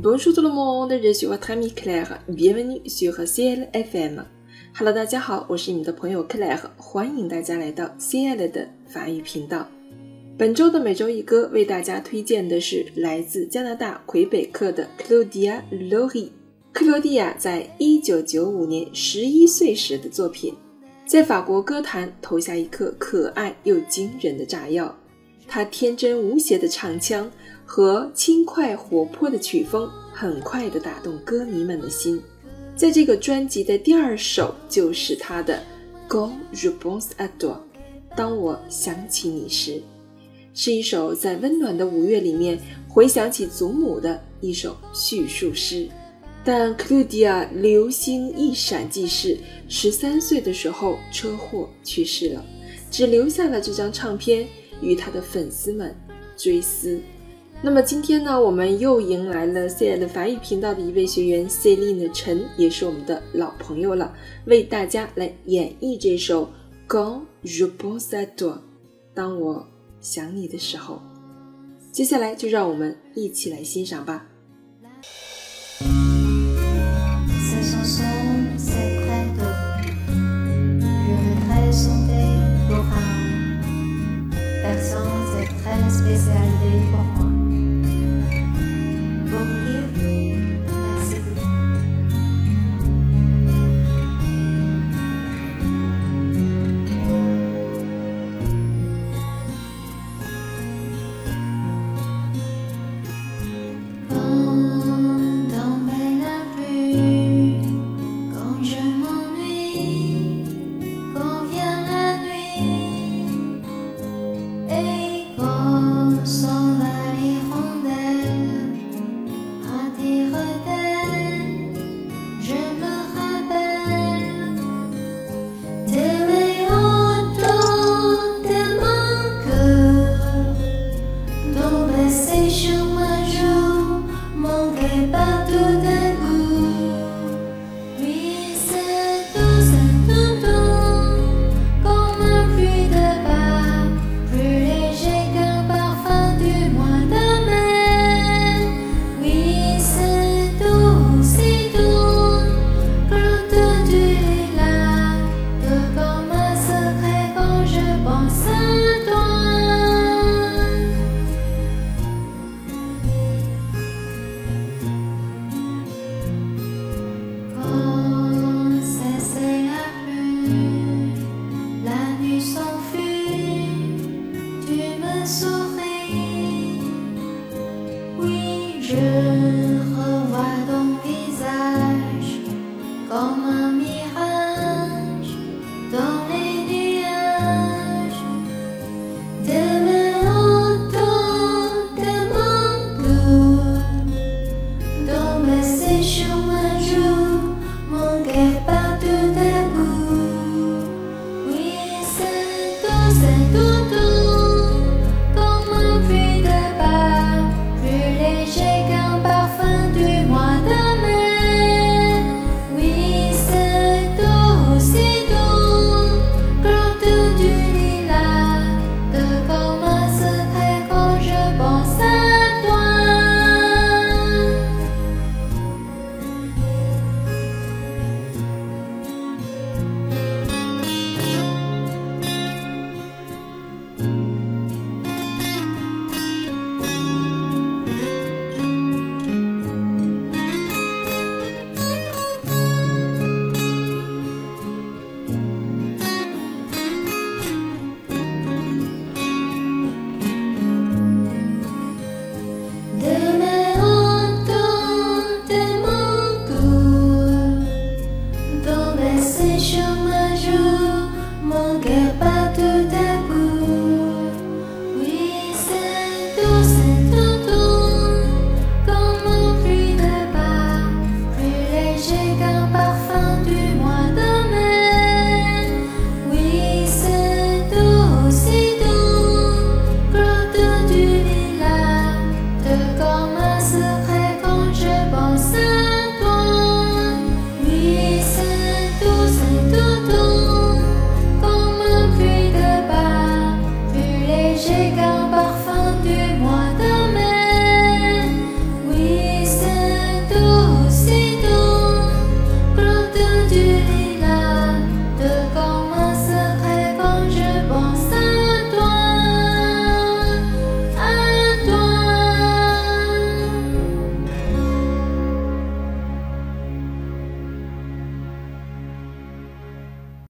Bonjour tout le monde, je suis votre ami Claire. Bienvenue sur CL FM. Hello，大家好，我是你们的朋友 Claire，欢迎大家来到 CL 的法语频道。本周的每周一歌为大家推荐的是来自加拿大魁北克的 Claudia Lohri。克罗地亚在一九九五年十一岁时的作品，在法国歌坛投下一颗可爱又惊人的炸药。他天真无邪的唱腔和轻快活泼的曲风，很快地打动歌迷们的心。在这个专辑的第二首就是他的《Quand je pense à toi》，当我想起你时，是一首在温暖的五月里面回想起祖母的一首叙述诗。但 Claudia 流星一闪即逝，十三岁的时候车祸去世了，只留下了这张唱片。与他的粉丝们追思。那么今天呢，我们又迎来了 C L 法语频道的一位学员 Celine 陈，也是我们的老朋友了，为大家来演绎这首《Quand je pense à toi》，当我想你的时候。接下来就让我们一起来欣赏吧。Laissez-je mon jeu, mon guet pas tout tudo. goodbye.